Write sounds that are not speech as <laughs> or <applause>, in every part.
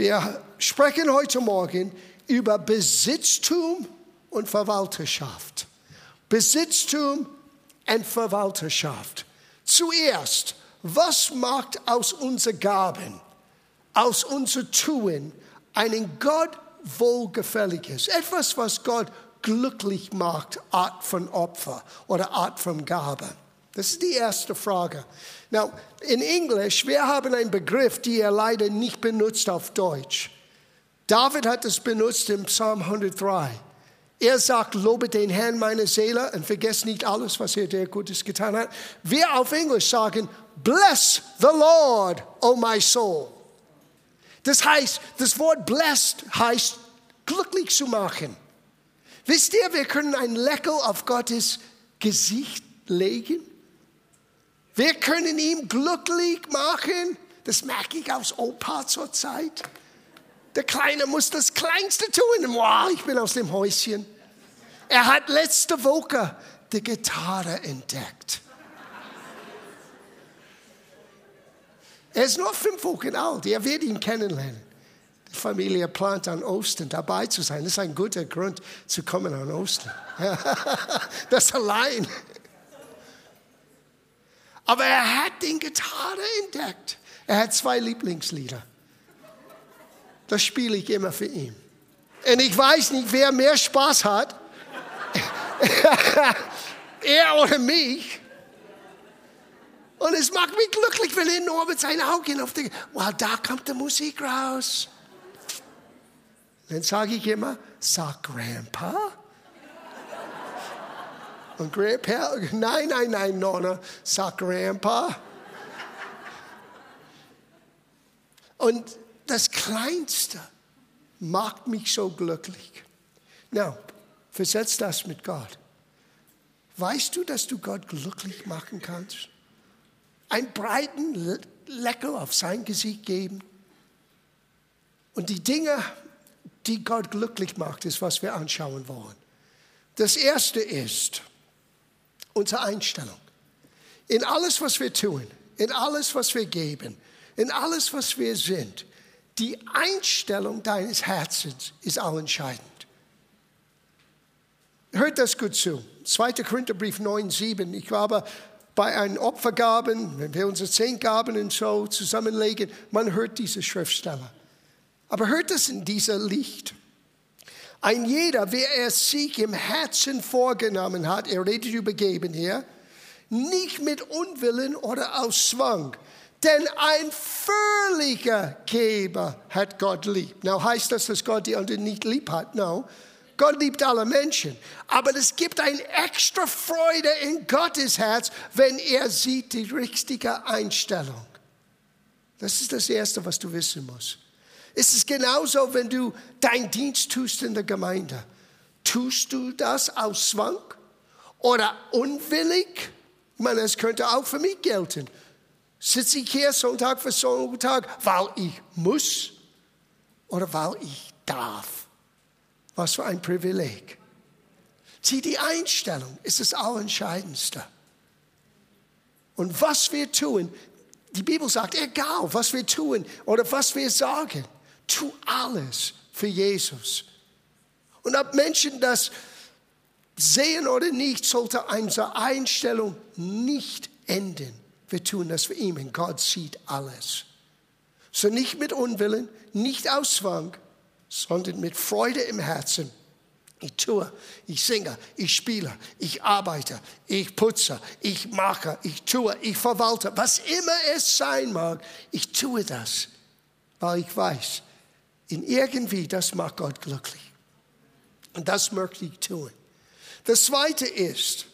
Wir sprechen heute Morgen über Besitztum und Verwalterschaft. Besitztum und Verwalterschaft. Zuerst, was macht aus unseren Gaben, aus unser Tun einen Gott wohlgefälliges, etwas, was Gott glücklich macht, Art von Opfer oder Art von Gabe? Das ist die erste Frage. Now, in Englisch, wir haben einen Begriff, den er leider nicht benutzt auf Deutsch. David hat es benutzt im Psalm 103. Er sagt, lobe den Herrn meine Seele und vergesst nicht alles, was er dir Gutes getan hat. Wir auf Englisch sagen, bless the Lord, oh my soul. Das heißt, das Wort blessed heißt glücklich zu machen. Wisst ihr, wir können ein Lächeln auf Gottes Gesicht legen. Wir können ihn glücklich machen. Das merke ich aus Opa zur Zeit. Der Kleine muss das Kleinste tun. Wow, ich bin aus dem Häuschen. Er hat letzte Woche die Gitarre entdeckt. Er ist nur fünf Wochen alt. Er wird ihn kennenlernen. Die Familie plant an Ostern dabei zu sein. Das ist ein guter Grund zu kommen an Ostern. <laughs> das allein. Aber er hat die Gitarre entdeckt. Er hat zwei Lieblingslieder. Das spiele ich immer für ihn. Und ich weiß nicht, wer mehr Spaß hat. <laughs> er oder mich. Und es macht mich glücklich, wenn er nur mit seinen Augen auf die, wow, da kommt die Musik raus. Dann sage ich immer, sag Grandpa. Und Grandpa, nein, nein, nein, Nonna, sag Grandpa. Und das Kleinste macht mich so glücklich. Now, versetz das mit Gott. Weißt du, dass du Gott glücklich machen kannst? Einen breiten Lecker auf sein Gesicht geben. Und die Dinge, die Gott glücklich macht, ist, was wir anschauen wollen. Das erste ist unsere Einstellung. In alles, was wir tun, in alles, was wir geben, in alles, was wir sind, die Einstellung deines Herzens ist auch entscheidend. Hört das gut zu. 2. Korintherbrief 9, 7. Ich glaube, bei einen Opfergaben, wenn wir unsere zehn Gaben und so zusammenlegen, man hört diese Schriftsteller. Aber hört es in dieser Licht. Ein jeder, wer er sich im Herzen vorgenommen hat, er redet über Geben hier, nicht mit Unwillen oder aus Zwang. Denn ein völliger Geber hat Gott lieb. Now heißt das, dass Gott die anderen nicht lieb hat? No. Gott liebt alle Menschen. Aber es gibt eine extra Freude in Gottes Herz, wenn er sieht die richtige Einstellung. Das ist das Erste, was du wissen musst. Es ist genauso, wenn du deinen Dienst tust in der Gemeinde. Tust du das aus Zwang oder unwillig? Ich meine, es könnte auch für mich gelten. Sitze ich hier Sonntag für Sonntag, weil ich muss oder weil ich darf? Was für ein Privileg. Sieh, die Einstellung ist das Allerentscheidendste. Und was wir tun, die Bibel sagt, egal was wir tun oder was wir sagen, tu alles für Jesus. Und ob Menschen das sehen oder nicht, sollte unsere Einstellung nicht enden. Wir tun das für ihn und Gott sieht alles. So nicht mit Unwillen, nicht aus Zwang, sondern mit Freude im Herzen. Ich tue, ich singe, ich spiele, ich arbeite, ich putze, ich mache, ich tue, ich verwalte, was immer es sein mag, ich tue das, weil ich weiß, in irgendwie, das macht Gott glücklich. Und das möchte ich tun. Das zweite ist,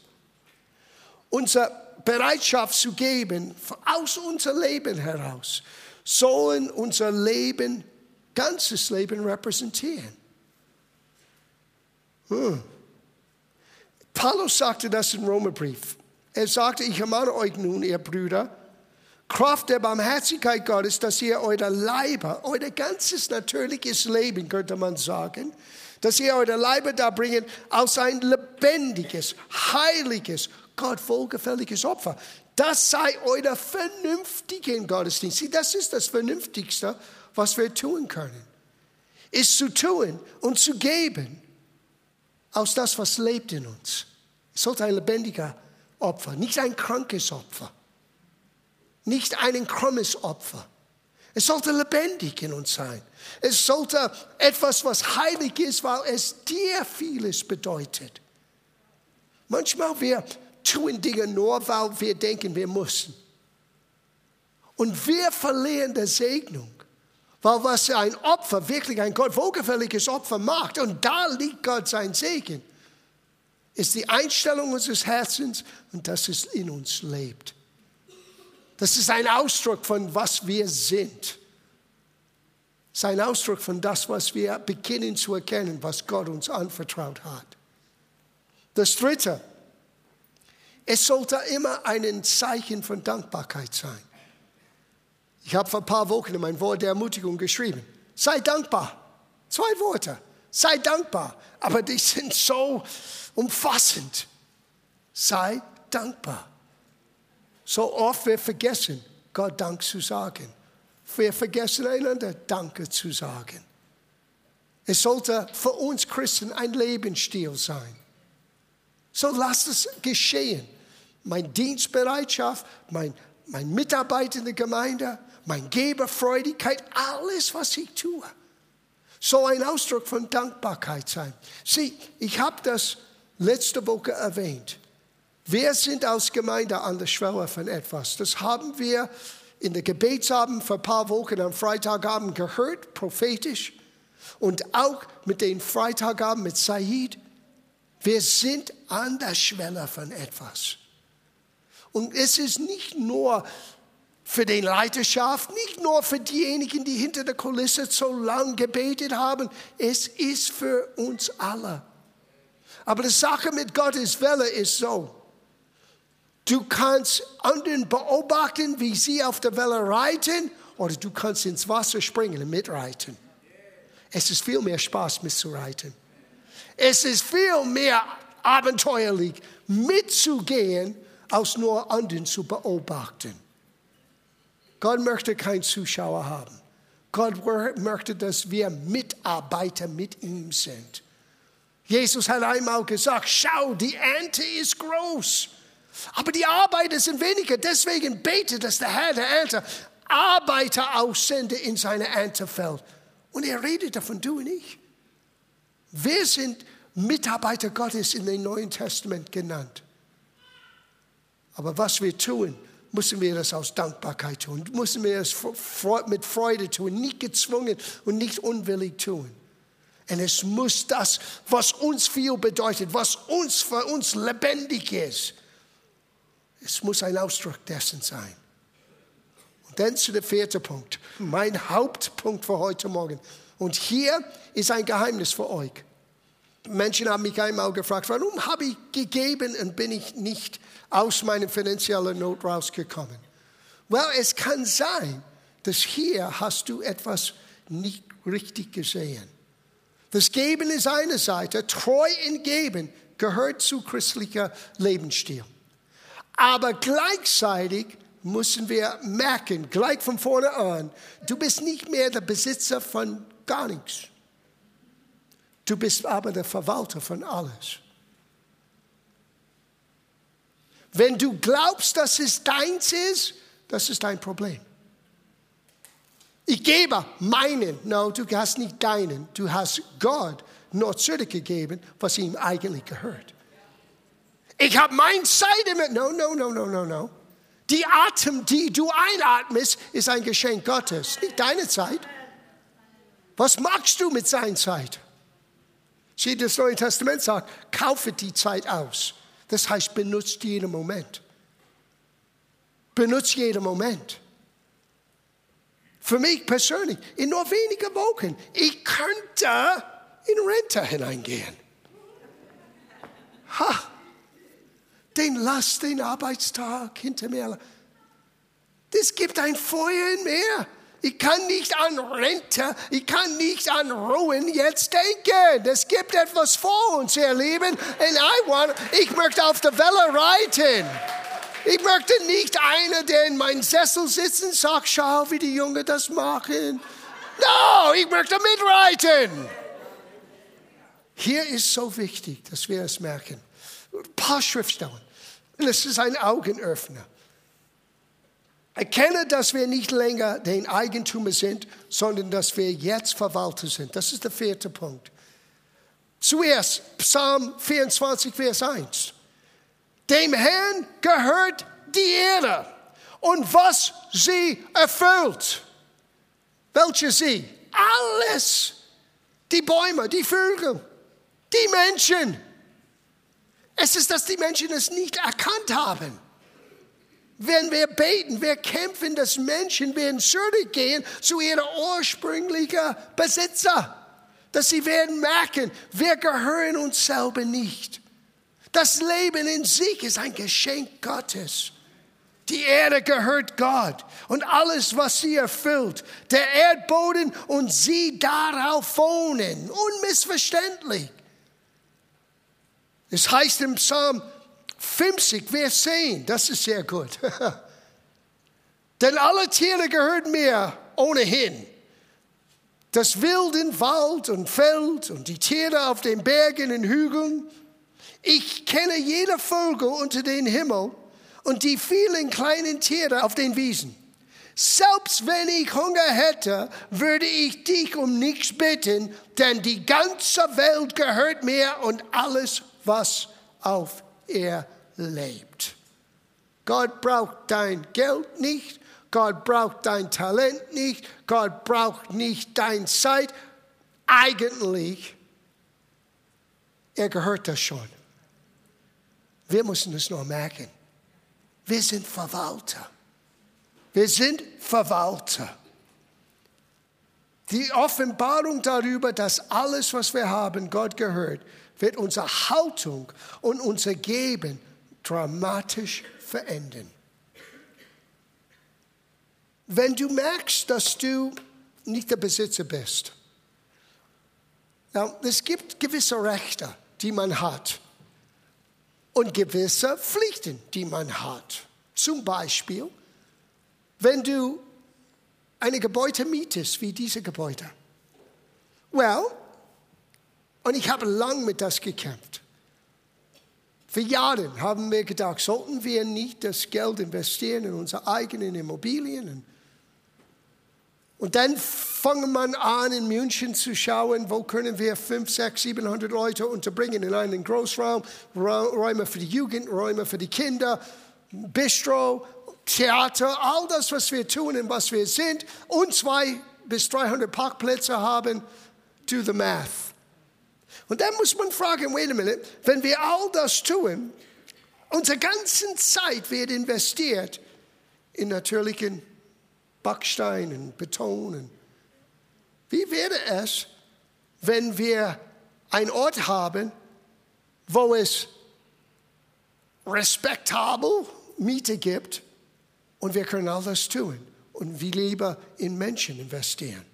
unsere Bereitschaft zu geben, aus unserem Leben heraus, sollen unser Leben, ganzes Leben repräsentieren. Hm. Paulus sagte das im Römerbrief. Er sagte, ich ermahne euch nun, ihr Brüder, Kraft der Barmherzigkeit Gottes, dass ihr euer Leiber, euer ganzes natürliches Leben, könnte man sagen, dass ihr euer Leiber da bringen als ein lebendiges, heiliges, Gott wohlgefälliges Opfer. Das sei euer vernünftigen Gottesdienst. Sieh, das ist das Vernünftigste, was wir tun können, ist zu tun und zu geben aus das, was lebt in uns. Es sollte ein lebendiger Opfer, nicht ein krankes Opfer, nicht ein krummes Opfer. Es sollte lebendig in uns sein. Es sollte etwas, was heilig ist, weil es dir vieles bedeutet. Manchmal wir tun Dinge nur, weil wir denken, wir müssen. Und wir verlieren die Segnung. Weil was ein Opfer, wirklich ein Gott wohlgefälliges Opfer macht, und da liegt Gott sein Segen, ist die Einstellung unseres Herzens und dass es in uns lebt. Das ist ein Ausdruck von was wir sind. Das ist ein Ausdruck von das, was wir beginnen zu erkennen, was Gott uns anvertraut hat. Das Dritte, es sollte immer ein Zeichen von Dankbarkeit sein. Ich habe vor ein paar Wochen mein Wort der Ermutigung geschrieben. Sei dankbar. Zwei Worte. Sei dankbar. Aber die sind so umfassend. Sei dankbar. So oft wir vergessen, Gott Dank zu sagen. Wir vergessen einander Danke zu sagen. Es sollte für uns Christen ein Lebensstil sein. So lasst es geschehen. Meine Dienstbereitschaft, mein, mein Mitarbeit in der Gemeinde, meine Geberfreudigkeit, alles, was ich tue. So ein Ausdruck von Dankbarkeit sein. Sieh, ich habe das letzte Woche erwähnt. Wir sind als Gemeinde an der Schwelle von etwas. Das haben wir in der Gebetsabend vor ein paar Wochen am Freitagabend gehört, prophetisch. Und auch mit den Freitagabend mit Said. Wir sind an der Schwelle von etwas. Und es ist nicht nur für die Leiterschaft, nicht nur für diejenigen, die hinter der Kulisse so lang gebetet haben, es ist für uns alle. Aber die Sache mit Gottes Welle ist so, du kannst anderen beobachten, wie sie auf der Welle reiten, oder du kannst ins Wasser springen und mitreiten. Es ist viel mehr Spaß mitzureiten. Es ist viel mehr abenteuerlich mitzugehen, als nur anderen zu beobachten. Gott möchte keinen Zuschauer haben. Gott möchte, dass wir Mitarbeiter mit ihm sind. Jesus hat einmal gesagt, schau, die Ernte ist groß, aber die Arbeiter sind weniger. Deswegen bete, dass der Herr der Ernte Arbeiter aussende in seine Erntefeld. Und er redet davon, du und ich. Wir sind Mitarbeiter Gottes in dem Neuen Testament genannt. Aber was wir tun, müssen wir das aus Dankbarkeit tun, müssen wir es mit Freude tun, nicht gezwungen und nicht unwillig tun. Und es muss das, was uns viel bedeutet, was uns für uns lebendig ist, es muss ein Ausdruck dessen sein. Und dann zu dem vierten Punkt, mein Hauptpunkt für heute Morgen. Und hier ist ein Geheimnis für euch. Menschen haben mich einmal gefragt, warum habe ich gegeben und bin ich nicht aus meiner finanziellen Not rausgekommen? Well, es kann sein, dass hier hast du etwas nicht richtig gesehen. Das Geben ist eine Seite, treu in Geben gehört zu christlicher Lebensstil. Aber gleichzeitig müssen wir merken, gleich von vorne an, du bist nicht mehr der Besitzer von gar nichts. Du bist aber der Verwalter von alles. Wenn du glaubst, dass es deins ist, das ist dein Problem. Ich gebe meinen. No, du hast nicht deinen. Du hast Gott nur zurückgegeben, was ihm eigentlich gehört. Ich habe mein Zeit damit. No, no, no, no, no, no. Die Atem, die du einatmest, ist ein Geschenk Gottes, nicht deine Zeit. Was machst du mit seiner Zeit? Sieh, das Neue Testament sagt, kaufe die Zeit aus. Das heißt, benutzt jeden Moment. Benutzt jeden Moment. Für mich persönlich, in nur wenigen Wochen, ich könnte in Rente hineingehen. Ha, den lass den Arbeitstag hinter mir. Das gibt ein Feuer in mir. Ich kann nicht an Rente, ich kann nicht an Ruhen jetzt denken. Es gibt etwas vor uns, ihr Lieben. And I want, ich möchte auf der Welle reiten. Ich möchte nicht einer, der in meinem Sessel sitzt und sagt, schau, wie die Jungen das machen. No, ich möchte mitreiten. Hier ist so wichtig, dass wir es merken. Ein paar Schriftstellen. Das ist ein Augenöffner. Erkenne, dass wir nicht länger den Eigentümer sind, sondern dass wir jetzt Verwalter sind. Das ist der vierte Punkt. Zuerst Psalm 24, Vers 1. Dem Herrn gehört die Erde und was sie erfüllt. Welche sie? Alles. Die Bäume, die Vögel, die Menschen. Es ist, dass die Menschen es nicht erkannt haben. Wenn wir beten, wir kämpfen, dass Menschen werden zurückgehen zu ihrem ursprünglichen Besitzer. Dass sie werden merken, wir gehören uns selber nicht. Das Leben in sich ist ein Geschenk Gottes. Die Erde gehört Gott und alles, was sie erfüllt, der Erdboden und sie darauf wohnen, unmissverständlich. Es heißt im Psalm 50, Vers 10, das ist sehr gut. <laughs> Denn alle Tiere gehören mir ohnehin. Das wilden Wald und Feld und die Tiere auf den Bergen und Hügeln. Ich kenne jede Vogel unter den Himmel und die vielen kleinen Tiere auf den Wiesen. Selbst wenn ich Hunger hätte, würde ich dich um nichts bitten, denn die ganze Welt gehört mir und alles, was auf ihr lebt. Gott braucht dein Geld nicht, Gott braucht dein Talent nicht, Gott braucht nicht deine Zeit. Eigentlich, er gehört das schon. Wir müssen es nur merken. Wir sind Verwalter. Wir sind Verwalter. Die Offenbarung darüber, dass alles, was wir haben, Gott gehört, wird unsere Haltung und unser Geben dramatisch verändern. Wenn du merkst, dass du nicht der Besitzer bist, Now, es gibt gewisse Rechte, die man hat und gewisse Pflichten, die man hat. Zum Beispiel, wenn du eine Gebäude mietest, wie diese Gebäude. Well, und ich habe lang mit das gekämpft. Für Jahre haben wir gedacht, sollten wir nicht das Geld investieren in unsere eigenen Immobilien? Und dann fangen man an, in München zu schauen, wo können wir 5, 6, 700 Leute unterbringen in einen Großraum, Räume für die Jugend, Räume für die Kinder, Bistro, Theater, all das, was wir tun und was wir sind, und zwei bis 300 Parkplätze haben, do the math. Und dann muss man fragen, wait a minute, wenn wir all das tun, unsere ganze Zeit wird investiert in natürlichen Backsteinen, Betonen. Wie wäre es, wenn wir einen Ort haben, wo es respektabel Miete gibt und wir können all das tun und wir lieber in Menschen investieren?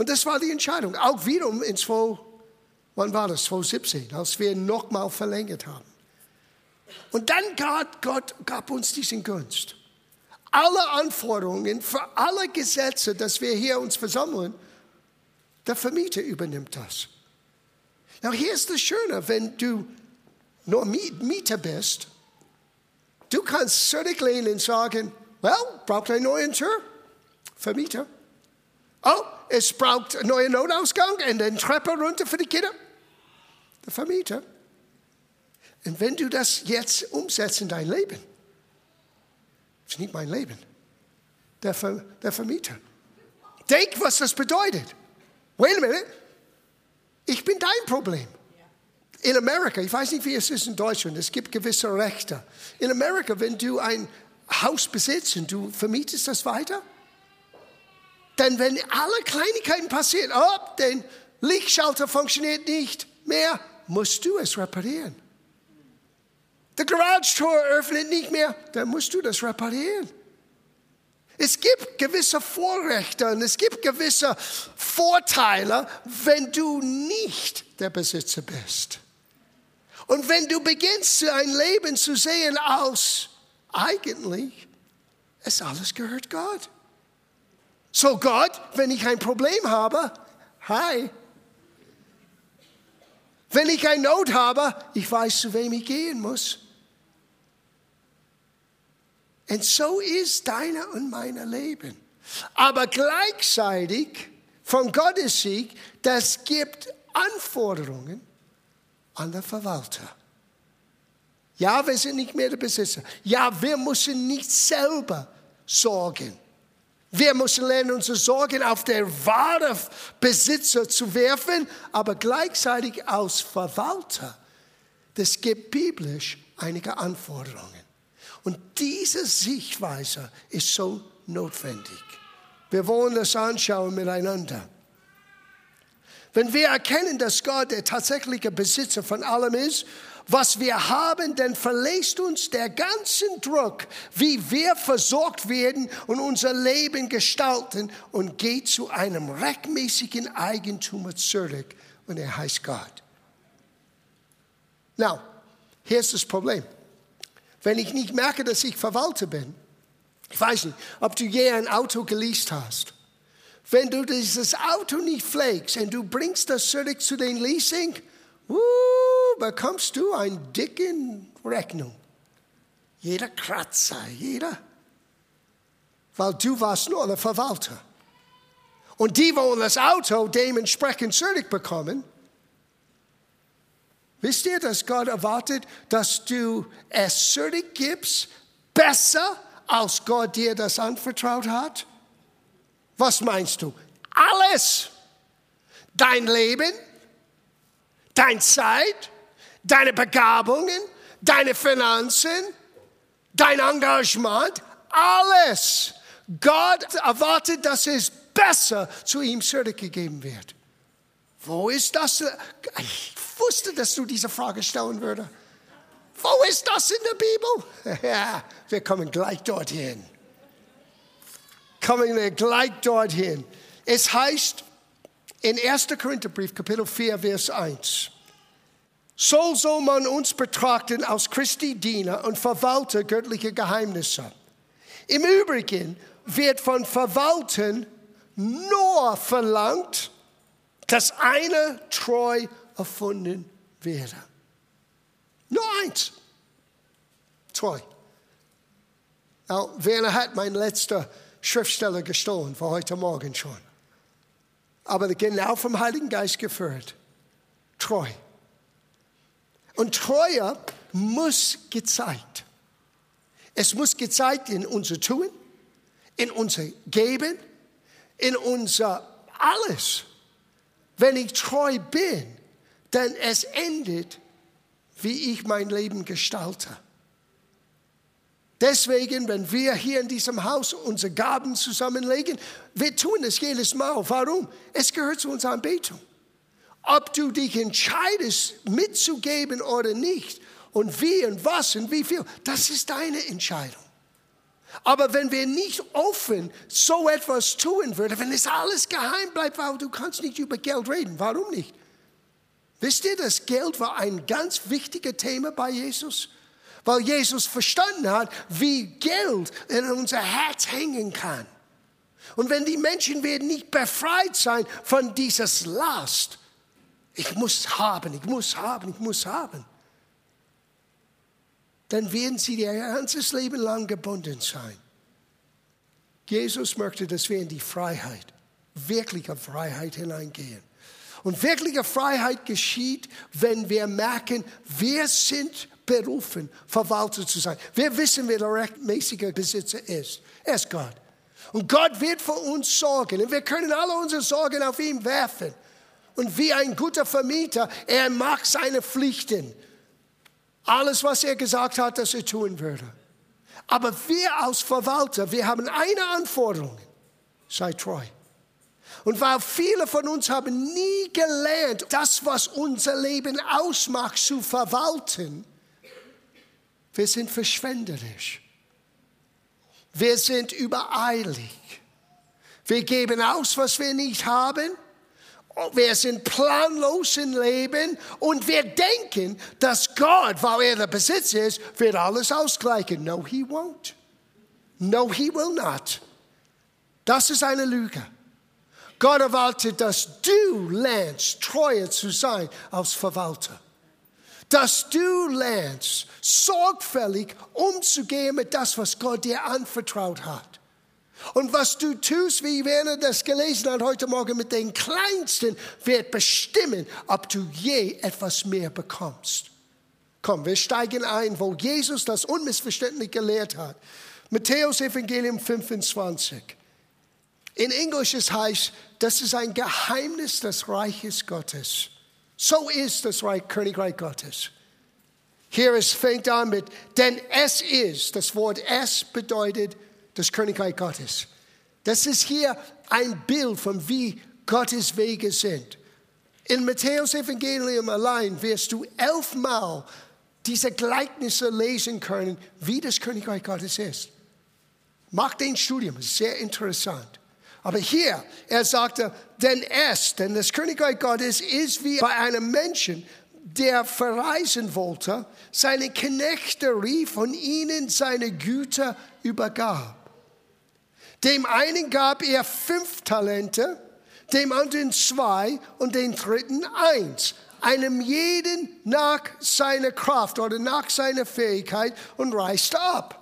Und das war die Entscheidung. Auch wiederum in 2, wann war das? 2017, als wir nochmal verlängert haben. Und dann gab Gott gab uns diesen Gunst. Alle Anforderungen für alle Gesetze, dass wir hier uns versammeln, der Vermieter übernimmt das. Now, hier ist das Schöne, wenn du nur Mieter bist, du kannst zurücklehnen und sagen, well, braucht ein neuen Tür? Vermieter. Oh, es braucht einen neuen Notausgang und eine Treppe runter für die Kinder. Der Vermieter. Und wenn du das jetzt umsetzt in dein Leben, das ist nicht mein Leben, der, Ver, der Vermieter. Denk, was das bedeutet. Wait a minute. Ich bin dein Problem. In Amerika, ich weiß nicht, wie es ist in Deutschland, es gibt gewisse Rechte. In Amerika, wenn du ein Haus besitzt und du vermietest das weiter, denn wenn alle Kleinigkeiten passieren, oh, der Lichtschalter funktioniert nicht mehr, musst du es reparieren. Der Garage-Tor öffnet nicht mehr, dann musst du das reparieren. Es gibt gewisse Vorrechte und es gibt gewisse Vorteile, wenn du nicht der Besitzer bist. Und wenn du beginnst, ein Leben zu sehen aus, eigentlich, es alles gehört Gott. So Gott, wenn ich ein Problem habe, hi. Wenn ich eine Not habe, ich weiß, zu wem ich gehen muss. Und so ist deine und mein Leben. Aber gleichzeitig von Gottes Sieg, das gibt Anforderungen an den Verwalter. Ja, wir sind nicht mehr der Besitzer. Ja, wir müssen nicht selber sorgen. Wir müssen lernen, unsere Sorgen auf der wahre Besitzer zu werfen, aber gleichzeitig als Verwalter. Das gibt biblisch einige Anforderungen. Und diese Sichtweise ist so notwendig. Wir wollen das anschauen miteinander. Wenn wir erkennen, dass Gott der tatsächliche Besitzer von allem ist, was wir haben, dann verlässt uns der ganze Druck, wie wir versorgt werden und unser Leben gestalten und geht zu einem rechtmäßigen Eigentum zurück und er heißt Gott. Now, hier ist das Problem. Wenn ich nicht merke, dass ich Verwalter bin, ich weiß nicht, ob du je ein Auto geleast hast. Wenn du dieses Auto nicht pflegst und du bringst das zurück zu den Leasing, uh, bekommst du eine dicke Rechnung. Jeder Kratzer, jeder. Weil du warst nur der Verwalter. Und die wollen das Auto dementsprechend zurückbekommen. Wisst ihr, dass Gott erwartet, dass du es zurückgibst, besser als Gott dir das anvertraut hat? Was meinst du? Alles. Dein Leben, deine Zeit, deine Begabungen, deine Finanzen, dein Engagement, alles. Gott erwartet, dass es besser zu ihm zurückgegeben wird. Wo ist das? Ich wusste, dass du diese Frage stellen würdest. Wo ist das in der Bibel? <laughs> Ja, wir kommen gleich dorthin. Kommen wir gleich dorthin. Es heißt in 1. Korintherbrief, Kapitel 4, Vers 1. So soll man uns betrachten als Christi Diener und Verwalter göttlicher Geheimnisse. Im Übrigen wird von Verwalten nur verlangt, dass einer treu erfunden werde. Nur eins. Zwei. Now, Werner hat mein letzter Schriftsteller gestohlen, für heute Morgen schon. Aber genau vom Heiligen Geist geführt. Treu. Und Treue muss gezeigt. Es muss gezeigt in unser Tun, in unser Geben, in unser alles. Wenn ich treu bin, dann es endet wie ich mein Leben gestalte. Deswegen, wenn wir hier in diesem Haus unsere Gaben zusammenlegen, wir tun es jedes Mal. Warum? Es gehört zu unserer Anbetung. Ob du dich entscheidest, mitzugeben oder nicht, und wie und was und wie viel, das ist deine Entscheidung. Aber wenn wir nicht offen so etwas tun würden, wenn es alles geheim bleibt, weil du kannst nicht über Geld reden, warum nicht? Wisst ihr, das Geld war ein ganz wichtiges Thema bei Jesus, weil Jesus verstanden hat, wie Geld in unser Herz hängen kann. Und wenn die Menschen werden nicht befreit sein von dieses Last, ich muss haben, ich muss haben, ich muss haben, dann werden sie ihr ganzes Leben lang gebunden sein. Jesus möchte, dass wir in die Freiheit, wirkliche Freiheit hineingehen. Und wirkliche Freiheit geschieht, wenn wir merken, wir sind berufen, Verwalter zu sein. Wir wissen, wer der rechtmäßige Besitzer ist. Er ist Gott. Und Gott wird für uns sorgen. Und wir können alle unsere Sorgen auf ihn werfen. Und wie ein guter Vermieter, er macht seine Pflichten. Alles, was er gesagt hat, dass er tun würde. Aber wir als Verwalter, wir haben eine Anforderung. Sei treu. Und weil viele von uns haben nie gelernt, das, was unser Leben ausmacht, zu verwalten, wir sind verschwenderisch. Wir sind übereilig. Wir geben aus, was wir nicht haben. Wir sind planlos im Leben und wir denken, dass Gott, weil er der Besitzer ist, wird alles ausgleichen. No, he won't. No, he will not. Das ist eine Lüge. Gott erwartet, dass du lernst, treuer zu sein als Verwalter. Dass du lernst, sorgfältig umzugehen mit das, was Gott dir anvertraut hat. Und was du tust, wie Werner das gelesen hat heute Morgen mit den Kleinsten, wird bestimmen, ob du je etwas mehr bekommst. Komm, wir steigen ein, wo Jesus das unmissverständlich gelehrt hat. Matthäus Evangelium 25. In Englisch es heißt, das ist ein Geheimnis des Reiches Gottes. So ist das Reich, Königreich Gottes. Hier es fängt an mit, denn es ist, das Wort es bedeutet das Königreich Gottes. Das ist hier ein Bild von wie Gottes Wege sind. In Matthäus Evangelium allein wirst du elfmal diese Gleichnisse lesen können, wie das Königreich Gottes ist. Mach den Studium, sehr interessant. Aber hier, er sagte, denn es, denn das Königreich Gottes ist wie bei einem Menschen, der verreisen wollte, seine Knechte rief und ihnen seine Güter übergab. Dem einen gab er fünf Talente, dem anderen zwei und den dritten eins. Einem jeden nach seiner Kraft oder nach seiner Fähigkeit und reiste ab.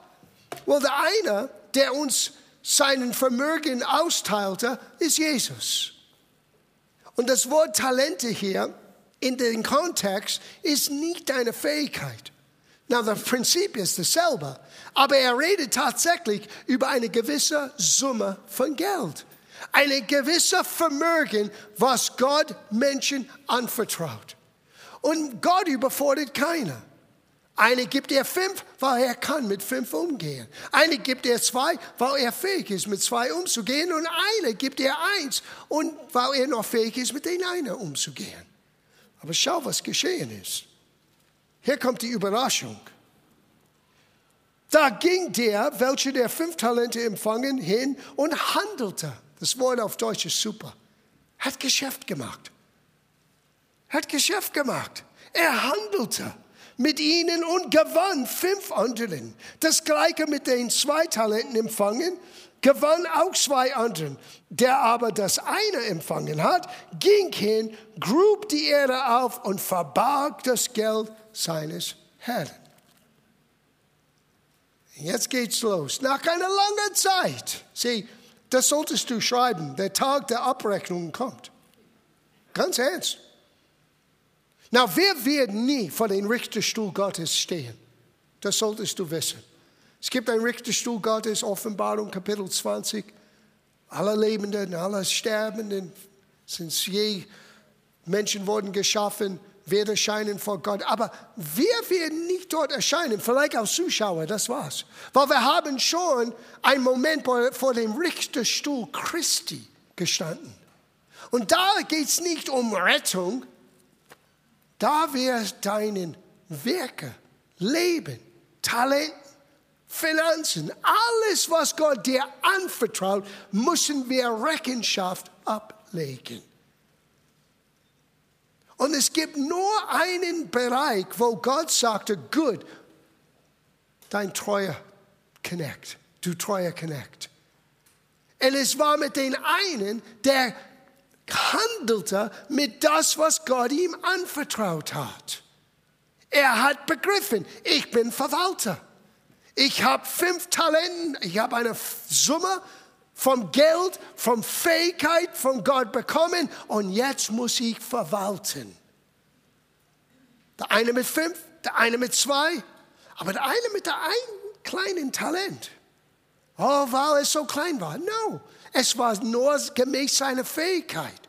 Well, der eine, der uns seinen Vermögen austeilte, ist Jesus. Und das Wort Talente hier in dem Kontext ist nicht deine Fähigkeit. Na, das Prinzip ist dasselbe. Aber er redet tatsächlich über eine gewisse Summe von Geld. Eine gewisse Vermögen, was Gott Menschen anvertraut. Und Gott überfordert keiner. Eine gibt er fünf, weil er kann mit fünf umgehen. Eine gibt er zwei, weil er fähig ist, mit zwei umzugehen. Und eine gibt er eins, und weil er noch fähig ist, mit den einen umzugehen. Aber schau, was geschehen ist. Hier kommt die Überraschung. Da ging der, welcher der fünf Talente empfangen, hin und handelte. Das Wort auf Deutsch ist super. Hat Geschäft gemacht. Hat Geschäft gemacht. Er handelte mit ihnen und gewann fünf anderen. Das gleiche mit den zwei Talenten empfangen, gewann auch zwei anderen. Der aber das eine empfangen hat, ging hin, grub die Erde auf und verbarg das Geld seines Herrn. Jetzt geht's los. Nach einer langen Zeit. Sieh, das solltest du schreiben. Der Tag der Abrechnung kommt. Ganz ernst. Na, wir werden nie vor dem Richterstuhl Gottes stehen. Das solltest du wissen. Es gibt einen Richterstuhl Gottes, Offenbarung Kapitel 20. Alle Lebenden, alle Sterbenden sind je Menschen wurden geschaffen wird erscheinen vor Gott. Aber wir werden nicht dort erscheinen, vielleicht als Zuschauer, das war's. Weil wir haben schon einen Moment vor dem Richterstuhl Christi gestanden. Und da geht es nicht um Rettung, da wird deinen Werke, Leben, Talent, Finanzen, alles, was Gott dir anvertraut, müssen wir Rechenschaft ablegen. Und es gibt nur einen Bereich, wo Gott sagte, gut, dein treuer Connect, du treuer Connect. Und es war mit den einen, der handelte mit das, was Gott ihm anvertraut hat. Er hat begriffen, ich bin Verwalter. Ich habe fünf Talenten, ich habe eine Summe vom Geld, von Fähigkeit von Gott bekommen und jetzt muss ich verwalten. Der eine mit fünf, der eine mit zwei, aber der eine mit der einen kleinen Talent. Oh, weil es so klein war. No, es war nur gemäß seiner Fähigkeit.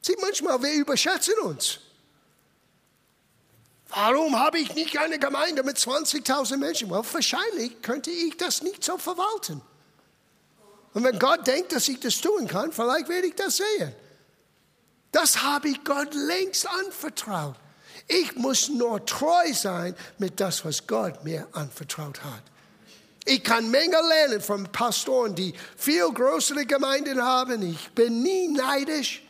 Sieh, manchmal, wir überschätzen uns. Warum habe ich nicht eine Gemeinde mit 20.000 Menschen? Well, wahrscheinlich könnte ich das nicht so verwalten. Und wenn Gott denkt, dass ich das tun kann, vielleicht werde ich das sehen. Das habe ich Gott längst anvertraut. Ich muss nur treu sein mit das, was Gott mir anvertraut hat. Ich kann Menge lernen von Pastoren, die viel größere Gemeinden haben. Ich bin nie neidisch,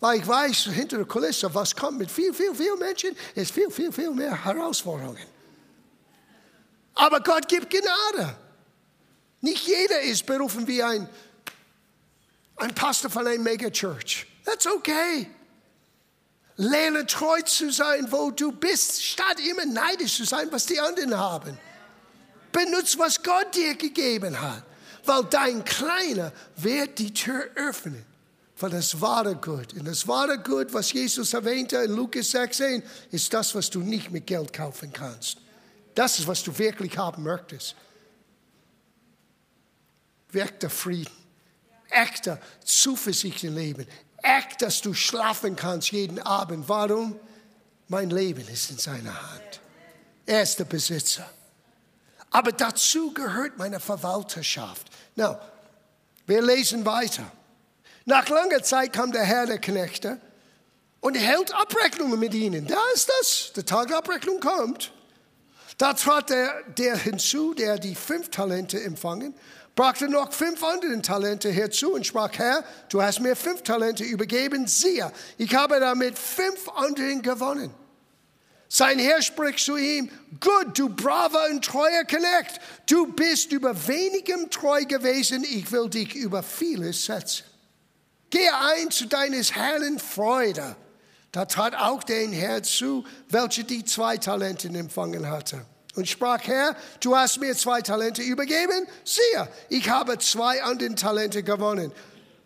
weil ich weiß, hinter der Kulisse, was kommt mit viel, viel, viel Menschen, ist viel, viel, viel mehr Herausforderungen. Aber Gott gibt Gnade. Nicht jeder ist berufen wie ein ein Pastor von einer Megachurch. That's okay. Lerne treu zu sein, wo du bist, statt immer neidisch zu sein, was die anderen haben. Benutze, was Gott dir gegeben hat, weil dein Kleiner wird die Tür öffnen für das wahre Gut. Und das wahre Gut, was Jesus erwähnte in Lukas 16, ist das, was du nicht mit Geld kaufen kannst. Das ist, was du wirklich haben möchtest. Wirkt der Frieden, echter Zuversicht im Leben, echt, dass du schlafen kannst jeden Abend. Warum? Mein Leben ist in seiner Hand. Er ist der Besitzer. Aber dazu gehört meine Verwalterschaft. Now, wir lesen weiter. Nach langer Zeit kam der Herr der Knechte und hält Abrechnungen mit ihnen. Da ist das. Der Tag der Abrechnung kommt. Da trat der, der hinzu, der die fünf Talente empfangen brachte noch fünf andere Talente herzu und sprach, Herr, du hast mir fünf Talente übergeben, siehe, ich habe damit fünf anderen gewonnen. Sein Herr spricht zu ihm, gut, du braver und treuer Knecht, du bist über wenigem treu gewesen, ich will dich über vieles setzen. Gehe ein zu deines Herrn Freude. Da trat auch der Herr zu, welcher die zwei Talente empfangen hatte und sprach, Herr, du hast mir zwei Talente übergeben. Siehe, ich habe zwei andere Talente gewonnen.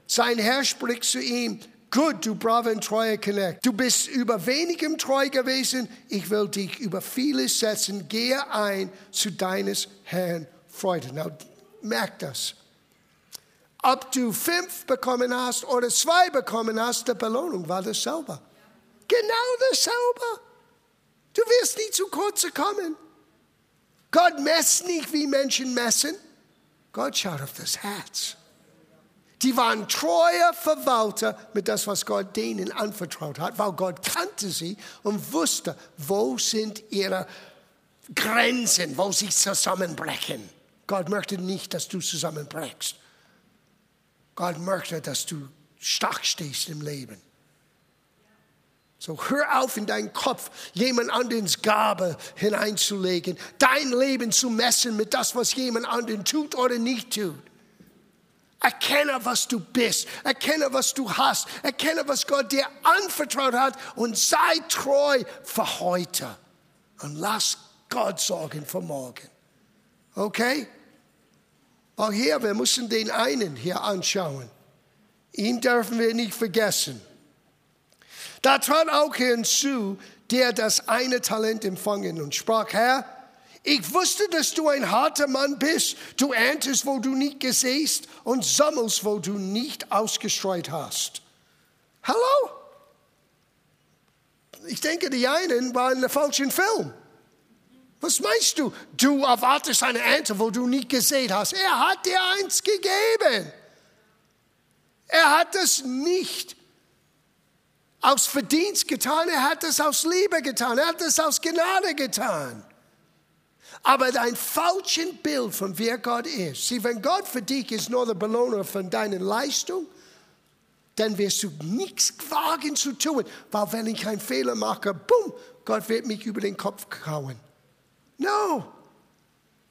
Sein Herr spricht zu ihm, gut, du braver und treuer Knecht. Du bist über wenigem treu gewesen. Ich will dich über vieles setzen. Gehe ein zu deines Herrn Freude. Now, merk das. Ob du fünf bekommen hast oder zwei bekommen hast, die Belohnung war dasselbe. Genau dasselbe. Du wirst nie zu kurz kommen. Gott messt nicht, wie Menschen messen. Gott schaut auf das Herz. Die waren treue Verwalter mit das, was Gott denen anvertraut hat, weil Gott kannte sie und wusste, wo sind ihre Grenzen, wo sie zusammenbrechen. Gott möchte nicht, dass du zusammenbrechst. Gott möchte, dass du stark stehst im Leben. So hör auf in deinen Kopf, jemand anderes Gabe hineinzulegen, dein Leben zu messen mit das, was jemand anderen tut oder nicht tut. Erkenne, was du bist. Erkenne, was du hast. Erkenne, was Gott dir anvertraut hat und sei treu für heute. Und lass Gott sorgen für morgen. Okay? Auch hier, wir müssen den einen hier anschauen. Ihn dürfen wir nicht vergessen. Da trat auch hinzu, der das eine Talent empfangen und sprach, Herr, ich wusste, dass du ein harter Mann bist. Du erntest, wo du nicht gesäst und sammelst, wo du nicht ausgestreut hast. Hallo? Ich denke, die einen waren in der falschen Film. Was meinst du? Du erwartest eine Ernte, wo du nicht gesät hast. Er hat dir eins gegeben. Er hat es nicht aus Verdienst getan, er hat es aus Liebe getan, er hat es aus Gnade getan. Aber dein falsches Bild von wer Gott ist. Sieh, wenn Gott für dich ist nur der Belohner von deiner Leistung, dann wirst du nichts wagen zu tun. Weil wenn ich einen Fehler mache, boom, Gott wird mich über den Kopf kauen. No.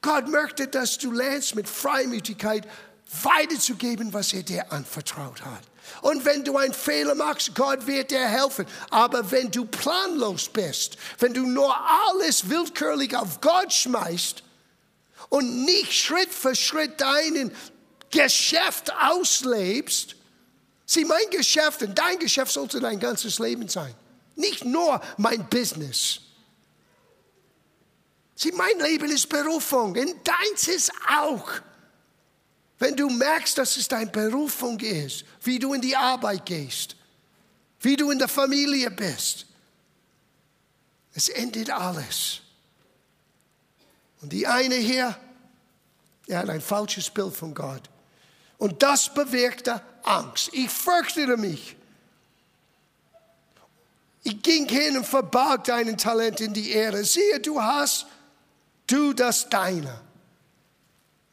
Gott möchte, dass du lernst, mit Freimütigkeit weiterzugeben, was er dir anvertraut hat. Und wenn du einen Fehler machst, Gott wird dir helfen. Aber wenn du planlos bist, wenn du nur alles willkürlich auf Gott schmeißt und nicht Schritt für Schritt deinen Geschäft auslebst, sieh, mein Geschäft und dein Geschäft sollte dein ganzes Leben sein. Nicht nur mein Business. Sieh, mein Leben ist Berufung und deins ist auch. Wenn du merkst, dass es deine Berufung ist, wie du in die Arbeit gehst, wie du in der Familie bist, es endet alles. Und die eine hier, er hat ein falsches Bild von Gott. Und das bewirkte Angst. Ich fürchtete mich. Ich ging hin und verbarg deinen Talent in die Erde. Siehe, du hast, du das Deine.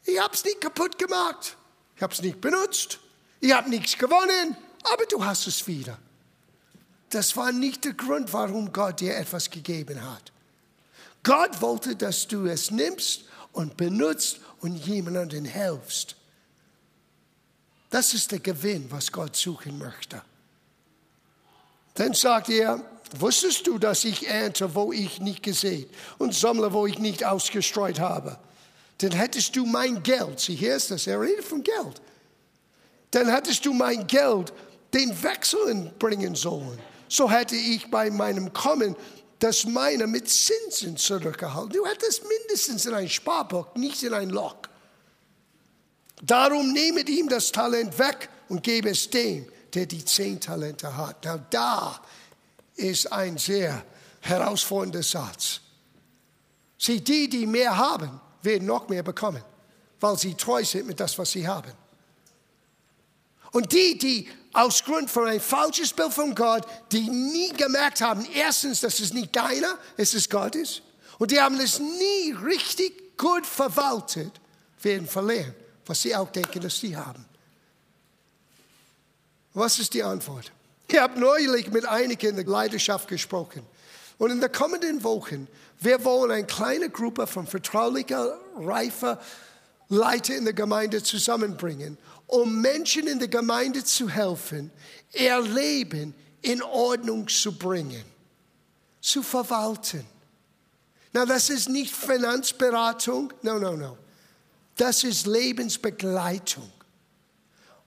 Ich habe es nicht kaputt gemacht. Ich habe es nicht benutzt. Ich habe nichts gewonnen, aber du hast es wieder. Das war nicht der Grund, warum Gott dir etwas gegeben hat. Gott wollte, dass du es nimmst und benutzt und jemandem hilfst. Das ist der Gewinn, was Gott suchen möchte. Dann sagt er, wusstest du, dass ich ernte, wo ich nicht gesät und sammle, wo ich nicht ausgestreut habe? Dann hättest du mein Geld, sieh hier das, er redet von Geld. Dann hättest du mein Geld den Wechseln bringen sollen. So hätte ich bei meinem Kommen das meine mit Zinsen zurückgehalten. Du hättest mindestens in ein Sparbuch, nicht in ein Loch. Darum nehmet ihm das Talent weg und gebe es dem, der die zehn Talente hat. Na, da ist ein sehr herausfordernder Satz. Sieh, die, die mehr haben, werden noch mehr bekommen, weil sie treu sind mit das, was sie haben. Und die, die aus Grund von ein falsches Bild von Gott, die nie gemerkt haben, erstens, dass es nicht deiner, es ist Gottes, und die haben es nie richtig gut verwaltet, werden verlieren, was sie auch denken, dass sie haben. Was ist die Antwort? Ich habe neulich mit einigen in der Leidenschaft gesprochen. Und in den kommenden Wochen, wir wollen eine kleine Gruppe von vertraulicher, reifer Leiter in der Gemeinde zusammenbringen, um Menschen in der Gemeinde zu helfen, ihr Leben in Ordnung zu bringen, zu verwalten. Na, das ist nicht Finanzberatung, no, no, no. Das ist Lebensbegleitung.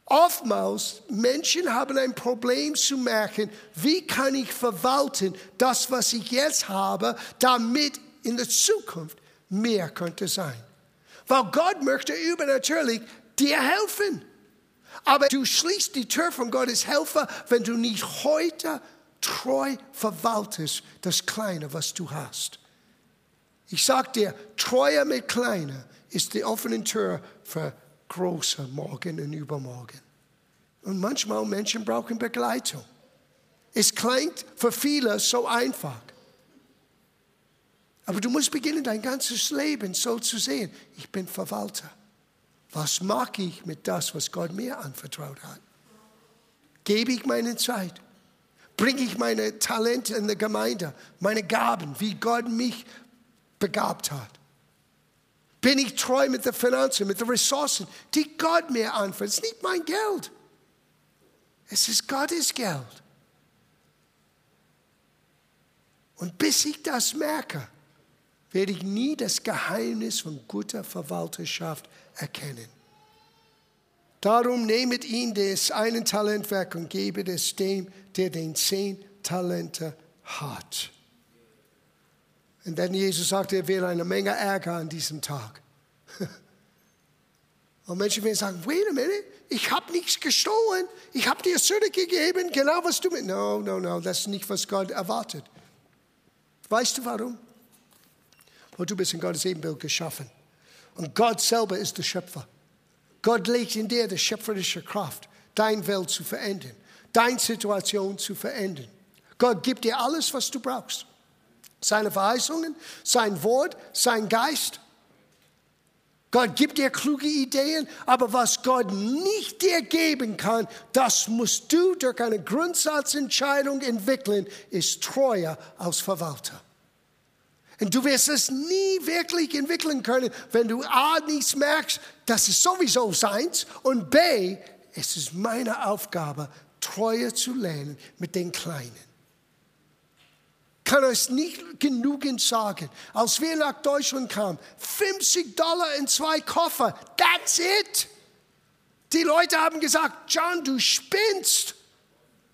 Oftmals Menschen haben ein Problem zu merken, wie kann ich verwalten das, was ich jetzt habe, damit in der Zukunft mehr könnte sein. Weil Gott möchte übernatürlich dir helfen. Aber du schließt die Tür von Gottes Helfer, wenn du nicht heute treu verwaltest das Kleine, was du hast. Ich sag dir, Treue mit Kleiner ist die offene Tür für große morgen und übermorgen. Und manchmal Menschen brauchen Begleitung. Es klingt für viele so einfach. Aber du musst beginnen, dein ganzes Leben so zu sehen. Ich bin Verwalter. Was mache ich mit das, was Gott mir anvertraut hat? Gebe ich meine Zeit? Bringe ich meine Talente in der Gemeinde, meine Gaben, wie Gott mich begabt hat? Bin ich treu mit den Finanzen, mit den Ressourcen, die Gott mir anvertraut? Es ist nicht mein Geld. Es ist Gottes Geld. Und bis ich das merke, werde ich nie das Geheimnis von guter Verwalterschaft erkennen. Darum nehmet ihn des einen Talent weg und gebet es dem, der den zehn Talente hat. Und dann Jesus sagte, er will eine Menge Ärger an diesem Tag. <laughs> Und Menschen werden sagen, wait a minute, ich habe nichts gestohlen, ich habe dir zurückgegeben, genau was du mit. No, no, no, das ist nicht, was Gott erwartet. Weißt du warum? Weil du bist in Gottes Ebenbild geschaffen. Und Gott selber ist der Schöpfer. Gott legt in dir die schöpferische Kraft, deine Welt zu verändern, deine Situation zu verändern. Gott gibt dir alles, was du brauchst. Seine Verheißungen, sein Wort, sein Geist. Gott gibt dir kluge Ideen, aber was Gott nicht dir geben kann, das musst du durch eine Grundsatzentscheidung entwickeln, ist Treue als Verwalter. Und du wirst es nie wirklich entwickeln können, wenn du A, nichts merkst, das ist sowieso seins, und B, es ist meine Aufgabe, Treue zu lernen mit den Kleinen kann es nicht genügend sagen. Als wir nach Deutschland kamen, 50 Dollar in zwei Koffer, that's it. Die Leute haben gesagt, John, du spinnst.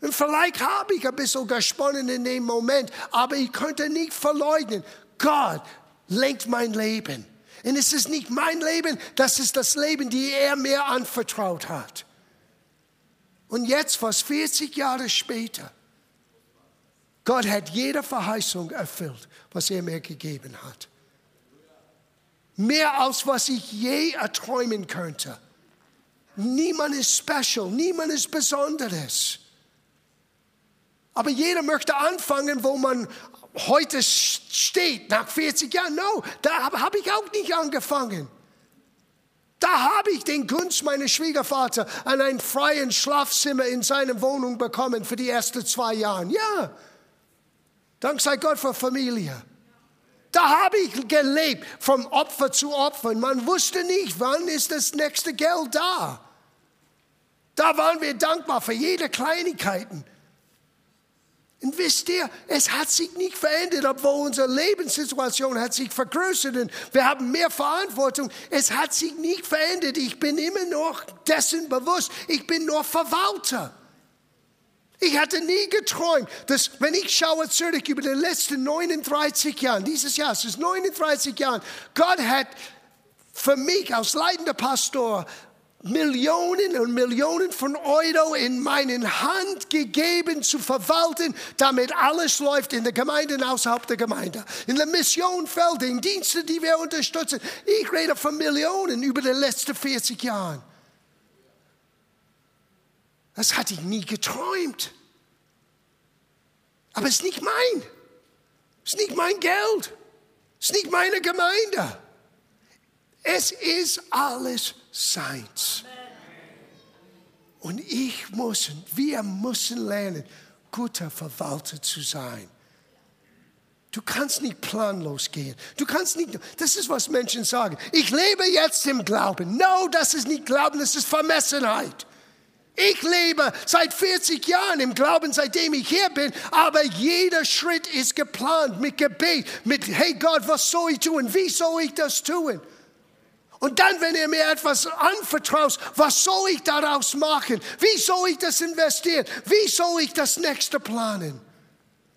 Und vielleicht habe ich ein bisschen gesponnen in dem Moment, aber ich könnte nicht verleugnen, Gott lenkt mein Leben. Und es ist nicht mein Leben, das ist das Leben, die er mir anvertraut hat. Und jetzt, fast 40 Jahre später, Gott hat jede Verheißung erfüllt, was er mir gegeben hat. Mehr als was ich je erträumen könnte. Niemand ist special, niemand ist Besonderes. Aber jeder möchte anfangen, wo man heute steht, nach 40 Jahren. No, da habe ich auch nicht angefangen. Da habe ich den Gunst meines Schwiegervaters an ein freien Schlafzimmer in seiner Wohnung bekommen für die ersten zwei Jahre. Ja, Dank sei Gott für Familie. Da habe ich gelebt, vom Opfer zu Opfer. Man wusste nicht, wann ist das nächste Geld da. Da waren wir dankbar für jede Kleinigkeiten. Und wisst ihr, es hat sich nicht verändert, obwohl unsere Lebenssituation hat sich vergrößert und wir haben mehr Verantwortung. Es hat sich nicht verändert. Ich bin immer noch dessen bewusst. Ich bin nur Verwalter. Ich hatte nie geträumt, dass wenn ich schaue zurück über die letzten 39 Jahre, dieses Jahr, es ist 39 Jahre, Gott hat für mich als leitender Pastor Millionen und Millionen von Euro in meine Hand gegeben zu verwalten, damit alles läuft in der Gemeinde und außerhalb der Gemeinde. In der Missionfeld, in Diensten, die wir unterstützen. Ich rede von Millionen über die letzten 40 Jahre. Das hatte ich nie geträumt. Aber es ist nicht mein. Es ist nicht mein Geld. Es ist nicht meine Gemeinde. Es ist alles seins. Und ich muss, wir müssen lernen, guter Verwalter zu sein. Du kannst nicht planlos gehen. Du kannst nicht, das ist, was Menschen sagen. Ich lebe jetzt im Glauben. No, das ist nicht Glauben, das ist Vermessenheit. Ich lebe seit 40 Jahren im Glauben, seitdem ich hier bin, aber jeder Schritt ist geplant mit Gebet, mit, hey Gott, was soll ich tun? Wie soll ich das tun? Und dann, wenn er mir etwas anvertraut, was soll ich daraus machen? Wie soll ich das investieren? Wie soll ich das nächste planen?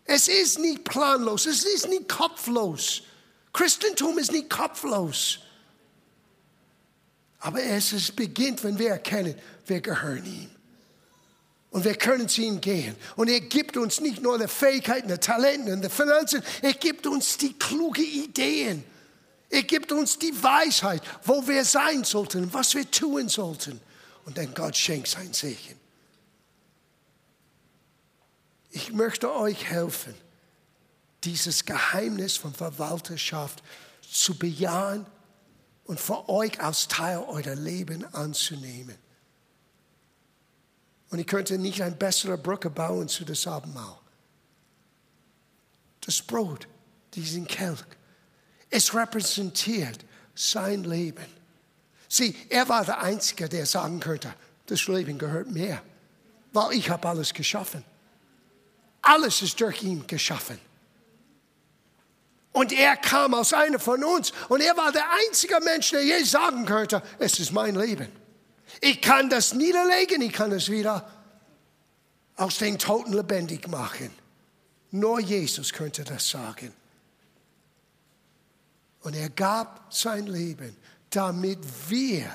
Es ist nicht planlos, es ist nicht kopflos. Christentum ist nicht kopflos. Aber es ist, beginnt, wenn wir erkennen, wir gehören ihm. Und wir können zu ihm gehen. Und er gibt uns nicht nur die Fähigkeiten, die Talente und die Finanzen, er gibt uns die klugen Ideen er gibt uns die Weisheit, wo wir sein sollten, was wir tun sollten. Und dann Gott schenkt sein Segen. Ich möchte euch helfen, dieses Geheimnis von Verwalterschaft zu bejahen und für euch als Teil eurer Leben anzunehmen. Und ich könnte nicht eine bessere Brücke bauen zu das Abendmahl. Das Brot, diesen Kelch, es repräsentiert sein Leben. Sieh, er war der Einzige, der sagen könnte, das Leben gehört mir, weil ich habe alles geschaffen. Alles ist durch ihn geschaffen. Und er kam aus einer von uns und er war der einzige Mensch, der je sagen könnte, es ist mein Leben. Ich kann das niederlegen, ich kann es wieder aus den Toten lebendig machen. Nur Jesus könnte das sagen. Und er gab sein Leben, damit wir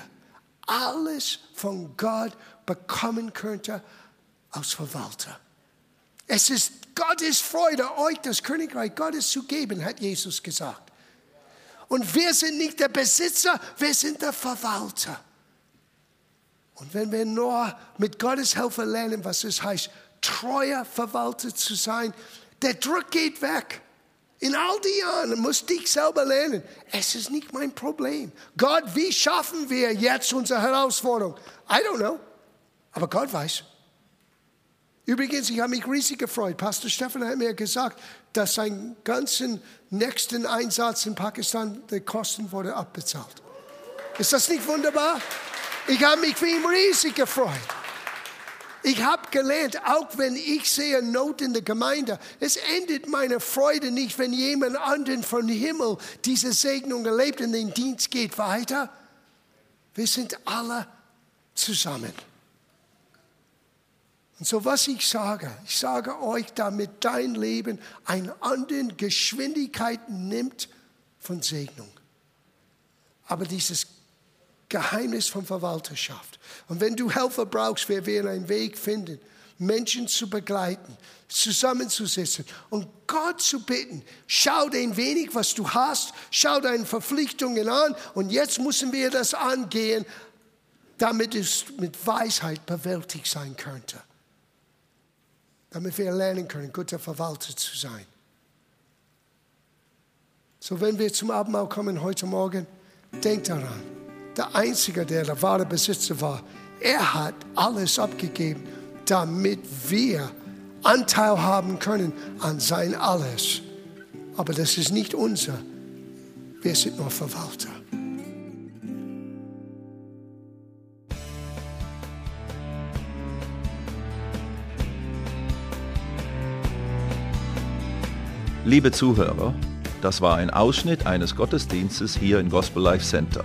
alles von Gott bekommen könnten als Verwalter. Es ist Gottes Freude, euch das Königreich Gottes zu geben, hat Jesus gesagt. Und wir sind nicht der Besitzer, wir sind der Verwalter. Und wenn wir nur mit Gottes Hilfe lernen, was es heißt, treuer Verwalter zu sein, der Druck geht weg. In all die Jahren musste ich selber lernen, es ist nicht mein Problem. Gott, wie schaffen wir jetzt unsere Herausforderung? I don't know, aber Gott weiß. Übrigens, ich habe mich riesig gefreut. Pastor Stefan hat mir gesagt, dass sein ganzen nächsten Einsatz in Pakistan, die Kosten wurde abbezahlt. Ist das nicht wunderbar? Ich habe mich für ihn riesig gefreut. Ich habe gelernt, auch wenn ich sehe Not in der Gemeinde, es endet meine Freude nicht, wenn jemand anderen von Himmel diese Segnung erlebt und den Dienst geht weiter. Wir sind alle zusammen. Und so was ich sage, ich sage euch, damit dein Leben eine andere Geschwindigkeit nimmt von Segnung. Aber dieses Geheimnis von Verwalterschaft. Und wenn du Helfer brauchst, wir werden einen Weg finden, Menschen zu begleiten, zusammenzusetzen und Gott zu bitten, schau ein wenig, was du hast, schau deine Verpflichtungen an und jetzt müssen wir das angehen, damit es mit Weisheit bewältigt sein könnte. Damit wir lernen können, guter Verwalter zu sein. So, wenn wir zum Abendmahl kommen heute Morgen, denk daran der Einzige, der der wahre Besitzer war. Er hat alles abgegeben, damit wir Anteil haben können an sein Alles. Aber das ist nicht unser. Wir sind nur Verwalter. Liebe Zuhörer, das war ein Ausschnitt eines Gottesdienstes hier im Gospel Life Center.